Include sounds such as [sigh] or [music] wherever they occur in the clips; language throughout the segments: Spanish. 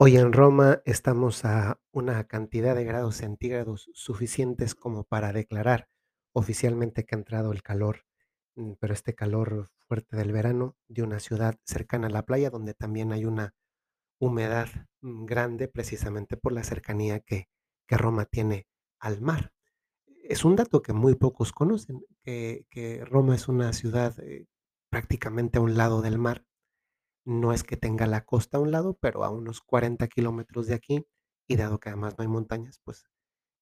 Hoy en Roma estamos a una cantidad de grados centígrados suficientes como para declarar oficialmente que ha entrado el calor, mm, pero este calor fuerte del verano de una ciudad cercana a la playa, donde también hay una humedad mm, grande precisamente por la cercanía que, Roma tiene al mar. Es un dato que muy pocos conocen, que, que Roma es una ciudad eh, prácticamente a un lado del mar no es que tenga la costa a un lado, pero a unos 40 kilómetros de aquí, y dado que además no hay montañas, pues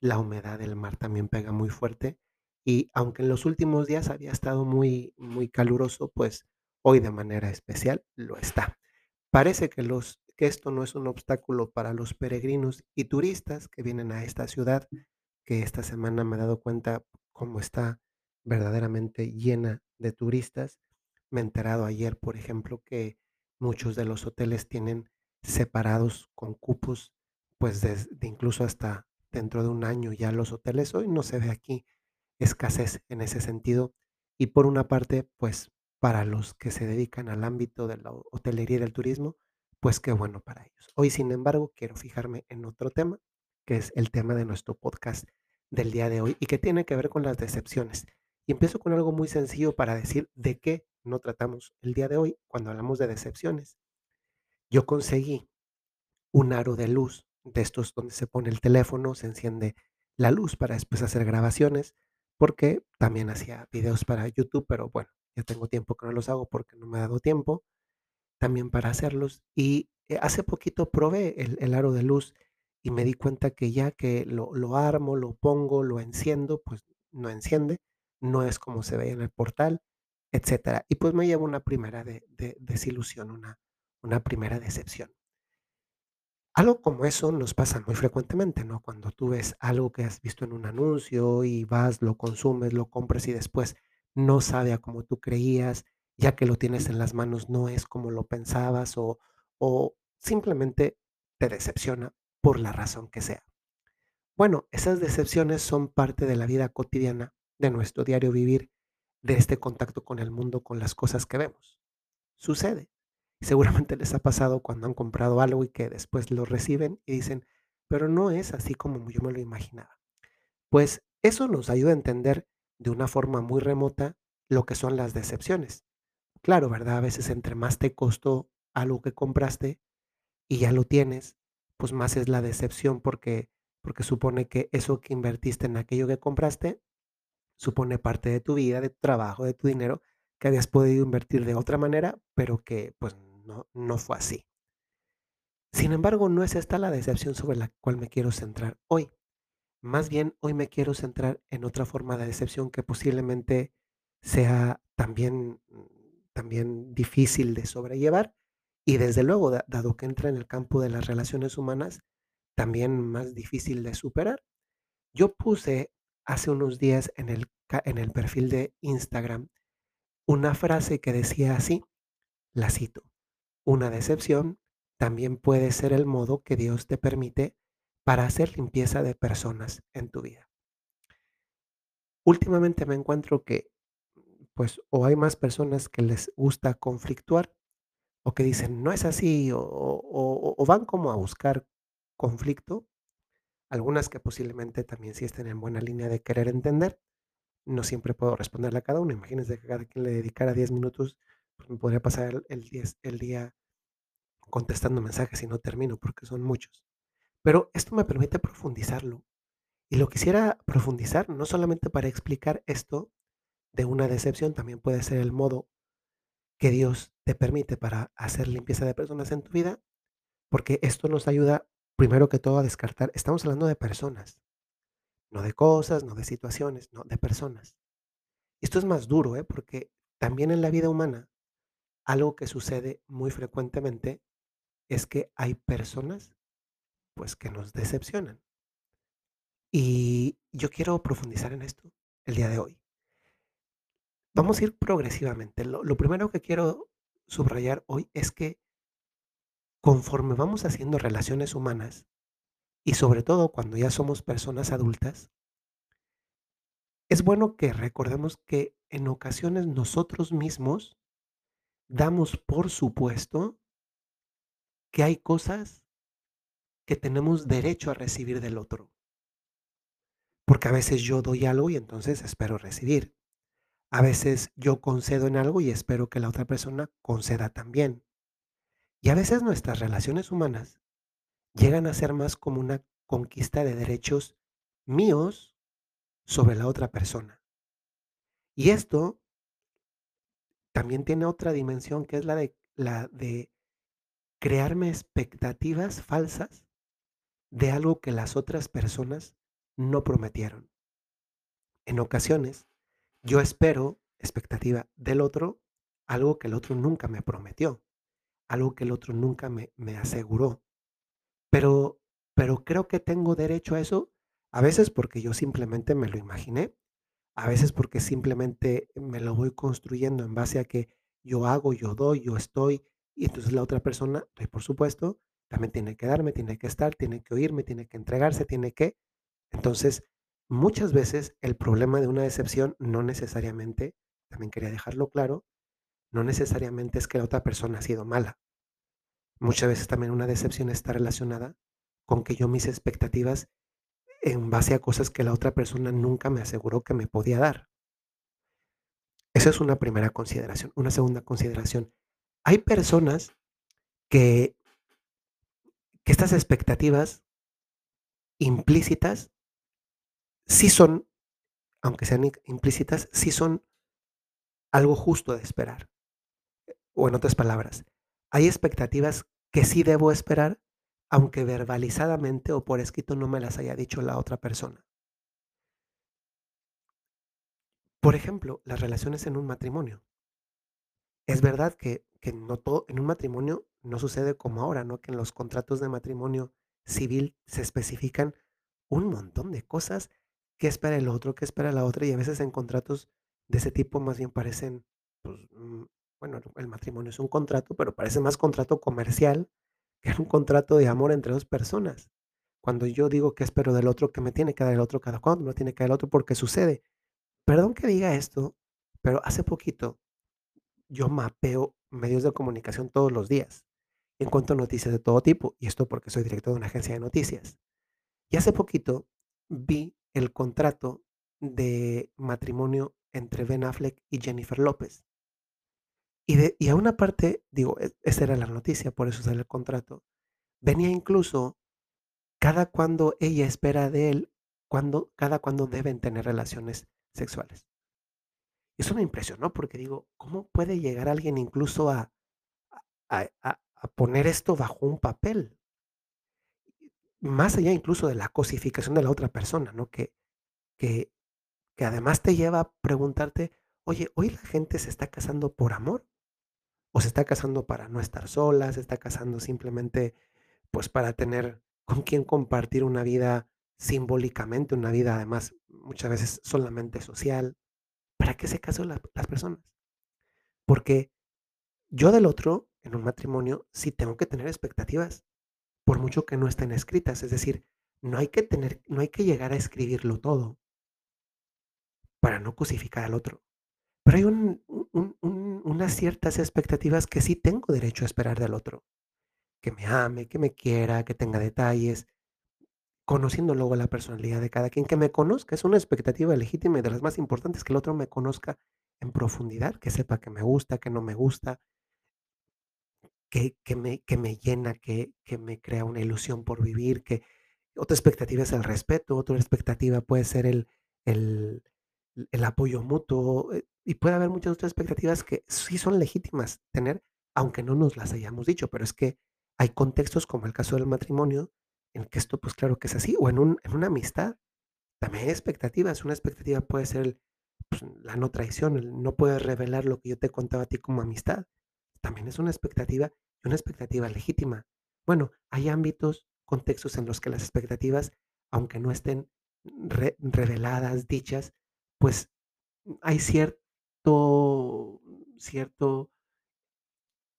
la humedad del mar también pega muy fuerte. Y aunque en los últimos días había estado muy, muy caluroso, pues hoy de manera especial lo está. Parece que, los, que esto no es un obstáculo para los peregrinos y turistas que vienen a esta ciudad, que esta semana me he dado cuenta cómo está verdaderamente llena de turistas. Me he enterado ayer, por ejemplo, que muchos de los hoteles tienen separados con cupos, pues desde incluso hasta dentro de un año ya los hoteles. Hoy no se ve aquí escasez en ese sentido. Y por una parte, pues para los que se dedican al ámbito de la hotelería y del turismo, pues qué bueno para ellos. Hoy, sin embargo, quiero fijarme en otro tema, que es el tema de nuestro podcast del día de hoy y que tiene que ver con las decepciones. Y empiezo con algo muy sencillo para decir de qué no tratamos el día de hoy cuando hablamos de decepciones. Yo conseguí un aro de luz de estos donde se pone el teléfono, se enciende la luz para después hacer grabaciones, porque también hacía videos para YouTube, pero bueno, ya tengo tiempo que no los hago porque no me ha dado tiempo también para hacerlos. Y eh, hace poquito probé el, el aro de luz y me di cuenta que ya que lo, lo armo, lo pongo, lo enciendo, pues no enciende, no es como se veía en el portal, etcétera. Y pues me llevo una primera de, de- desilusión, una, una primera decepción. Algo como eso nos pasa muy frecuentemente, ¿no? Cuando tú ves algo que has visto en un anuncio y vas, lo consumes, lo compras y después no sabe a como tú creías, ya que lo tienes en las manos no es como lo pensabas o, o simplemente te decepciona por la razón que sea. Bueno, esas decepciones son parte de la vida cotidiana, de nuestro diario vivir, de este contacto con el mundo, con las cosas que vemos. Sucede. Seguramente les ha pasado cuando han comprado algo y que después lo reciben y dicen, pero no es así como yo me lo imaginaba. Pues eso nos ayuda a entender de una forma muy remota lo que son las decepciones. Claro, ¿verdad? A veces entre más te costó algo que compraste y ya lo tienes, pues más es la decepción porque porque supone que eso que invertiste en aquello que compraste supone parte de tu vida, de tu trabajo, de tu dinero que habías podido invertir de otra manera, pero que pues no, no fue así. Sin embargo, no es esta la decepción sobre la cual me quiero centrar hoy. Más bien, hoy me quiero centrar en otra forma de decepción que posiblemente sea también, también difícil de sobrellevar y desde luego, da- dado que entra en el campo de las relaciones humanas, también más difícil de superar. Yo puse hace unos días en el, en el perfil de Instagram una frase que decía así, la cito, una decepción también puede ser el modo que Dios te permite para hacer limpieza de personas en tu vida. Últimamente me encuentro que pues o hay más personas que les gusta conflictuar o que dicen no es así o- o van como a buscar conflicto, algunas que posiblemente también sí estén en buena línea de querer entender No siempre puedo responderle a cada uno. Imagínense que cada quien le dedicara 10 minutos, pues me podría pasar el, el, diez- el día contestando mensajes y no termino porque son muchos. Pero esto me permite profundizarlo. Y lo quisiera profundizar no solamente para explicar esto de una decepción, también puede ser el modo que Dios te permite para hacer limpieza de personas en tu vida, porque esto nos ayuda primero que todo a descartar. Estamos hablando de personas, no de cosas, no de situaciones, no de personas. Esto es más duro, ¿eh? Porque también en la vida humana, algo que sucede muy frecuentemente es que hay personas, pues, que nos decepcionan. Y yo quiero profundizar en esto el día de hoy. Vamos a ir progresivamente. Lo, lo primero que quiero subrayar hoy es que conforme vamos haciendo relaciones humanas, y sobre todo cuando ya somos personas adultas, es bueno que recordemos que en ocasiones nosotros mismos damos por supuesto que hay cosas que tenemos derecho a recibir del otro. Porque a veces yo doy algo y entonces espero recibir. A veces yo concedo en algo y espero que la otra persona conceda también. Y a veces nuestras relaciones humanas llegan a ser más como una conquista de derechos míos sobre la otra persona. Y esto también tiene otra dimensión que es la de, la de crearme expectativas falsas de algo que las otras personas no prometieron. En ocasiones, yo espero expectativa del otro algo que el otro nunca me prometió, algo que el otro nunca me, me aseguró. Pero, pero creo que tengo derecho a eso, a veces porque yo simplemente me lo imaginé, a veces porque simplemente me lo voy construyendo en base a que yo hago, yo doy, yo estoy, y entonces la otra persona, pues, por supuesto, también tiene que darme, tiene que estar, tiene que oírme, tiene que entregarse, tiene que. Entonces, muchas veces el problema de una decepción no necesariamente, también quería dejarlo claro, no necesariamente es que la otra persona ha sido mala. Muchas veces también una decepción está relacionada con que yo mis expectativas en base a cosas que la otra persona nunca me aseguró que me podía dar. Esa es una primera consideración. Una segunda consideración. Hay personas que, que estas expectativas implícitas sí son, aunque sean implícitas, sí son algo justo de esperar. O en otras palabras, hay expectativas que sí debo esperar, aunque verbalizadamente o por escrito no me las haya dicho la otra persona. Por ejemplo, las relaciones en un matrimonio. Es verdad que, que no todo, en un matrimonio no sucede como ahora, ¿no? Que en los contratos de matrimonio civil se especifican un montón de cosas que espera el otro, que espera la otra, y a veces en contratos de ese tipo más bien parecen, pues, mm, bueno, el matrimonio es un contrato, pero parece más contrato comercial [laughs] que un contrato de amor entre dos personas. Cuando yo digo que espero del otro, que me tiene que dar el otro cada cuando, me tiene que dar el otro porque sucede. Perdón que diga esto, pero hace poquito yo mapeo medios de comunicación todos los días. Encuentro noticias de todo tipo, y esto porque soy director de una agencia de noticias. Y hace poquito vi el contrato de matrimonio entre Ben Affleck y Jennifer López. Y, a una parte, digo, e- esa era la noticia, por eso sale el contrato, venía incluso cada cuando ella espera de él, cuando, cada cuando deben tener relaciones sexuales. Eso me impresionó porque digo, ¿cómo puede llegar alguien incluso a, a, a- a poner esto bajo un papel? Más allá incluso de la cosificación de la otra persona, ¿no? Que, que, que además te lleva a preguntarte, oye, ¿hoy la gente se está casando por amor? ¿O se está casando para no estar sola? ¿Se está casando simplemente pues para tener con quien compartir una vida simbólicamente, una vida además muchas veces solamente social? ¿Para qué se casan la- las personas? Porque yo del otro, en un matrimonio, sí tengo que tener expectativas, por mucho que no estén escritas. Es decir, no hay que tener, no hay que llegar a escribirlo todo para no cosificar al otro. Pero hay un- un- un- unas ciertas expectativas que sí tengo derecho a esperar del otro. Que me ame, que me quiera, que tenga detalles, conociendo luego la personalidad de cada quien, que me conozca. Es una expectativa legítima y de las más importantes, que el otro me conozca en profundidad, que sepa que me gusta, que no me gusta, que, que me, que me llena, que, que me crea una ilusión por vivir, que otra expectativa es el respeto, otra expectativa puede ser el, el, el apoyo mutuo, eh, y puede haber muchas otras expectativas que sí son legítimas tener, aunque no nos las hayamos dicho, pero es que hay contextos como el caso del matrimonio, en que esto pues claro que es así, o en, un, en una amistad, también hay expectativas, una expectativa puede ser pues, la no traición, el no puedes revelar lo que yo te contaba a ti como amistad, también es una expectativa y una expectativa legítima. Bueno, hay ámbitos, contextos en los que las expectativas, aunque no estén re- reveladas, dichas, pues hay cierto, cierto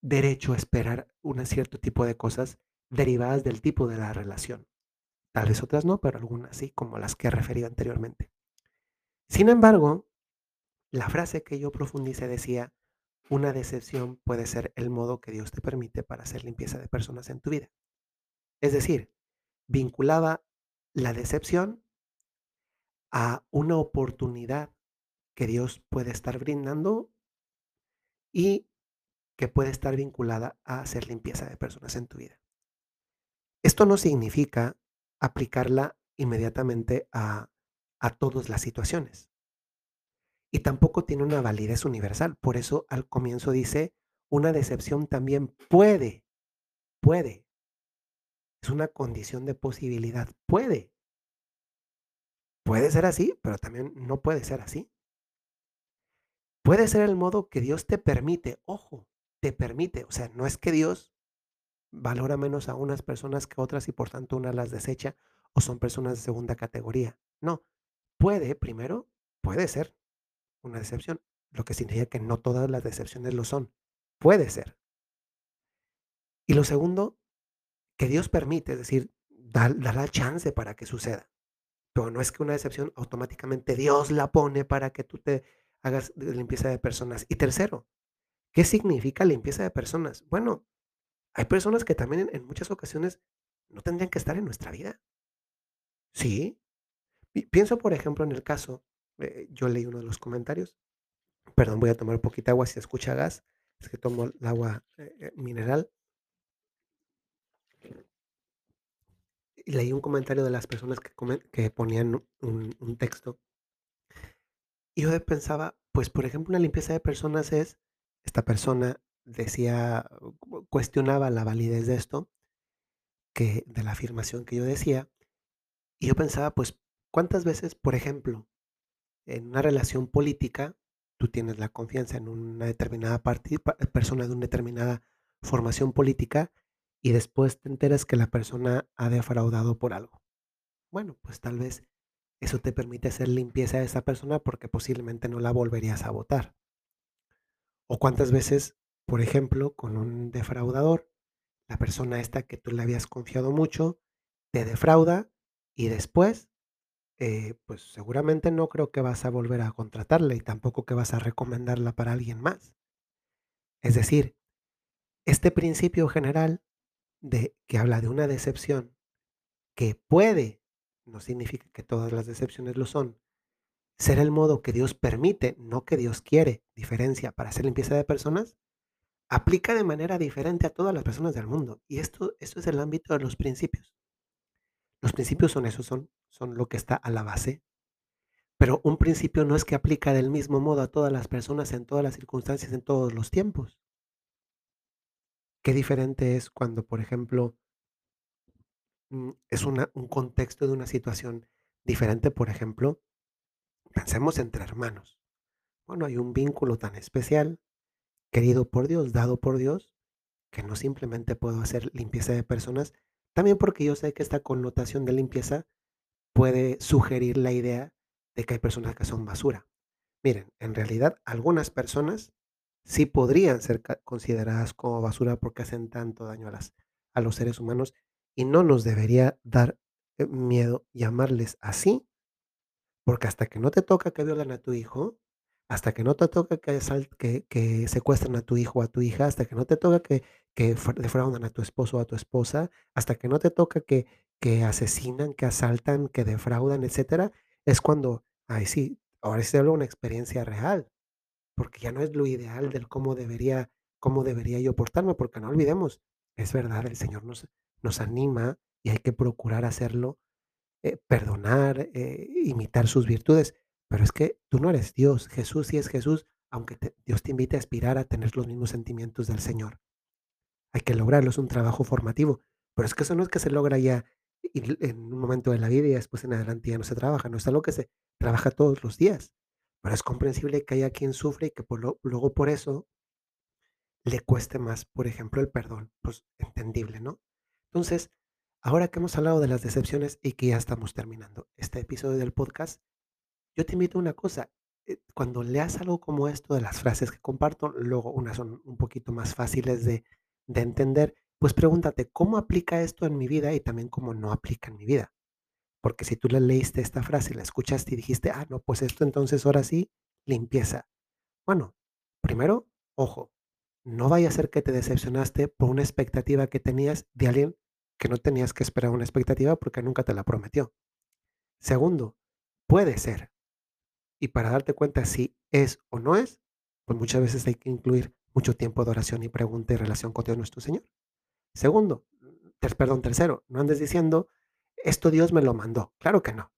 derecho a esperar un cierto tipo de cosas derivadas del tipo de la relación. Tal vez otras no, pero algunas sí, como las que he referido anteriormente. Sin embargo, la frase que yo profundicé decía, una decepción puede ser el modo que Dios te permite para hacer limpieza de personas en tu vida. Es decir, vinculaba la decepción a una oportunidad que Dios puede estar brindando y que puede estar vinculada a hacer limpieza de personas en tu vida. Esto no significa aplicarla inmediatamente a, a todas las situaciones. Y tampoco tiene una validez universal. Por eso al comienzo dice, una decepción también puede, puede. Es una condición de posibilidad. Puede. Puede ser así, pero también no puede ser así. Puede ser el modo que Dios te permite, ojo, te permite, o sea, no es que Dios valora menos a unas personas que otras y por tanto una las desecha o son personas de segunda categoría. No, puede, primero, puede ser una decepción, lo que significa que no todas las decepciones lo son. Puede ser. Y lo segundo, que Dios permite, es decir, da la chance para que suceda. Pero no es que una decepción automáticamente Dios la pone para que tú te hagas limpieza de personas. Y tercero, ¿qué significa limpieza de personas? Bueno, hay personas que también en, muchas ocasiones no tendrían que estar en nuestra vida. Sí. pienso, por ejemplo, en el caso, eh, yo leí uno de los comentarios. Perdón, voy a tomar de agua si escucha gas. Es que tomo el agua eh, eh, mineral. Y leí un comentario de las personas que, que ponían un texto y yo pensaba, pues, por ejemplo, una limpieza de personas es, esta persona decía, cuestionaba la validez de esto, que de la afirmación que yo decía, y yo pensaba, pues, ¿cuántas veces, por ejemplo, en una relación política, tú tienes la confianza en una determinada persona de una determinada formación política y después te enteras que la persona ha defraudado por algo? Bueno, pues tal vez eso te permite hacer limpieza de esa persona porque posiblemente no la volverías a votar. O cuántas veces, por ejemplo, con un defraudador, la persona esta que tú le habías confiado mucho, te defrauda y después, eh, pues seguramente no creo que vas a volver a contratarla y tampoco que vas a recomendarla para alguien más. Es decir, este principio general de que habla de una decepción que puede no significa que todas las decepciones lo son. Ser el modo que Dios permite, no que Dios quiere, diferencia para hacer limpieza de personas, aplica de manera diferente a todas las personas del mundo. Y esto, esto es el ámbito de los principios. Los principios son eso, son, son lo que está a la base. Pero un principio no es que aplica del mismo modo a todas las personas en todas las circunstancias, en todos los tiempos. Qué diferente es cuando, por ejemplo, es una un contexto de una situación diferente, por ejemplo, pensemos entre hermanos. Bueno, hay un vínculo tan especial, querido por Dios, dado por Dios, que no simplemente puedo hacer limpieza de personas, también porque yo sé que esta connotación de limpieza puede sugerir la idea de que hay personas que son basura. Miren, en realidad algunas personas sí podrían ser consideradas como basura porque hacen tanto daño a las a los seres humanos y no nos debería dar eh, miedo llamarles así, porque hasta que no te toca que violen a tu hijo, hasta que no te toca que, que, que secuestren a tu hijo o a tu hija, hasta que no te toca que, que defraudan a tu esposo o a tu esposa, hasta que no te toca que, que asesinan, que asaltan, que defraudan, etcétera, es cuando, ay sí, ahora sí hablo de una experiencia real, porque ya no es lo ideal del cómo debería, cómo debería yo portarme, porque no olvidemos, es verdad, el Señor nos, nos anima y hay que procurar hacerlo, eh, perdonar, eh, imitar sus virtudes. Pero es que tú no eres Dios, Jesús sí es Jesús, aunque Dios te invite a aspirar a tener los mismos sentimientos del Señor. Hay que lograrlo, es un trabajo formativo. Pero es que eso no es que se logra ya en un momento de la vida y después en adelante ya no se trabaja, no es algo que se trabaja todos los días. Pero es comprensible que haya quien sufre y que luego por eso le cueste más, por ejemplo, el perdón. Pues entendible, ¿no? Entonces, ahora que hemos hablado de las decepciones y que ya estamos terminando este episodio del podcast, yo te invito a una cosa. eh, Cuando leas algo como esto de las frases que comparto, luego unas son un poquito más fáciles de, de entender, pues pregúntate, ¿cómo aplica esto en mi vida y también cómo no aplica en mi vida? Porque si tú le leíste esta frase, la escuchaste y dijiste, ah, no, pues esto entonces ahora sí, limpieza. Bueno, primero, ojo, no vaya a ser que te decepcionaste por una expectativa que tenías de alguien que no tenías que esperar una expectativa porque nunca te la prometió. Segundo, puede ser. Y para darte cuenta si es o no es, pues muchas veces hay que incluir mucho tiempo de oración y pregunta y relación con Dios nuestro Señor. Segundo, perdón, tercero, no andes diciendo, esto Dios me lo mandó. Claro que no.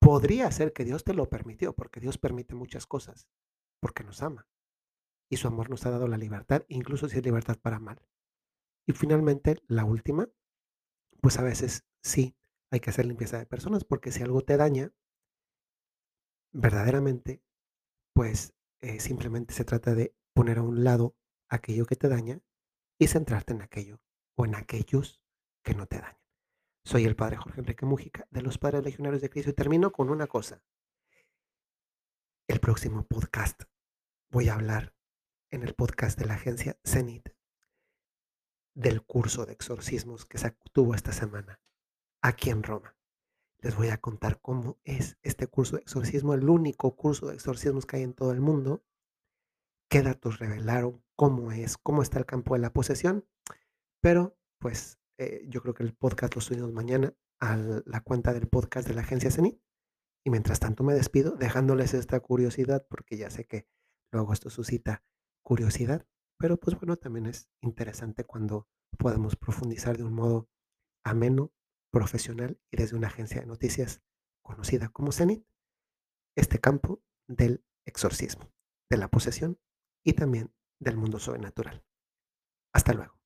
Podría ser que Dios te lo permitió, porque Dios permite muchas cosas, porque nos ama. Y su amor nos ha dado la libertad, incluso si es libertad para mal. Y finalmente, la última, pues a veces sí hay que hacer limpieza de personas, porque si algo te daña, verdaderamente, pues eh, simplemente se trata de poner a un lado aquello que te daña y centrarte en aquello o en aquellos que no te dañan. Soy el padre Jorge Enrique Mújica de los Padres Legionarios de Cristo y termino con una cosa. El próximo podcast voy a hablar en el podcast de la agencia Zenit del curso de exorcismos que se tuvo esta semana aquí en Roma. Les voy a contar cómo es este curso de exorcismo, el único curso de exorcismos que hay en todo el mundo. ¿Qué datos revelaron? ¿Cómo es? ¿Cómo está el campo de la posesión? Pero pues eh, yo creo que el podcast lo subimos mañana a la cuenta del podcast de la agencia Zenit. Y mientras tanto me despido dejándoles esta curiosidad porque ya sé que luego esto suscita curiosidad, pero pues bueno, también es interesante cuando podemos profundizar de un modo ameno, profesional y desde una agencia de noticias conocida como Zenit, este campo del exorcismo, de la posesión y también del mundo sobrenatural. Hasta luego.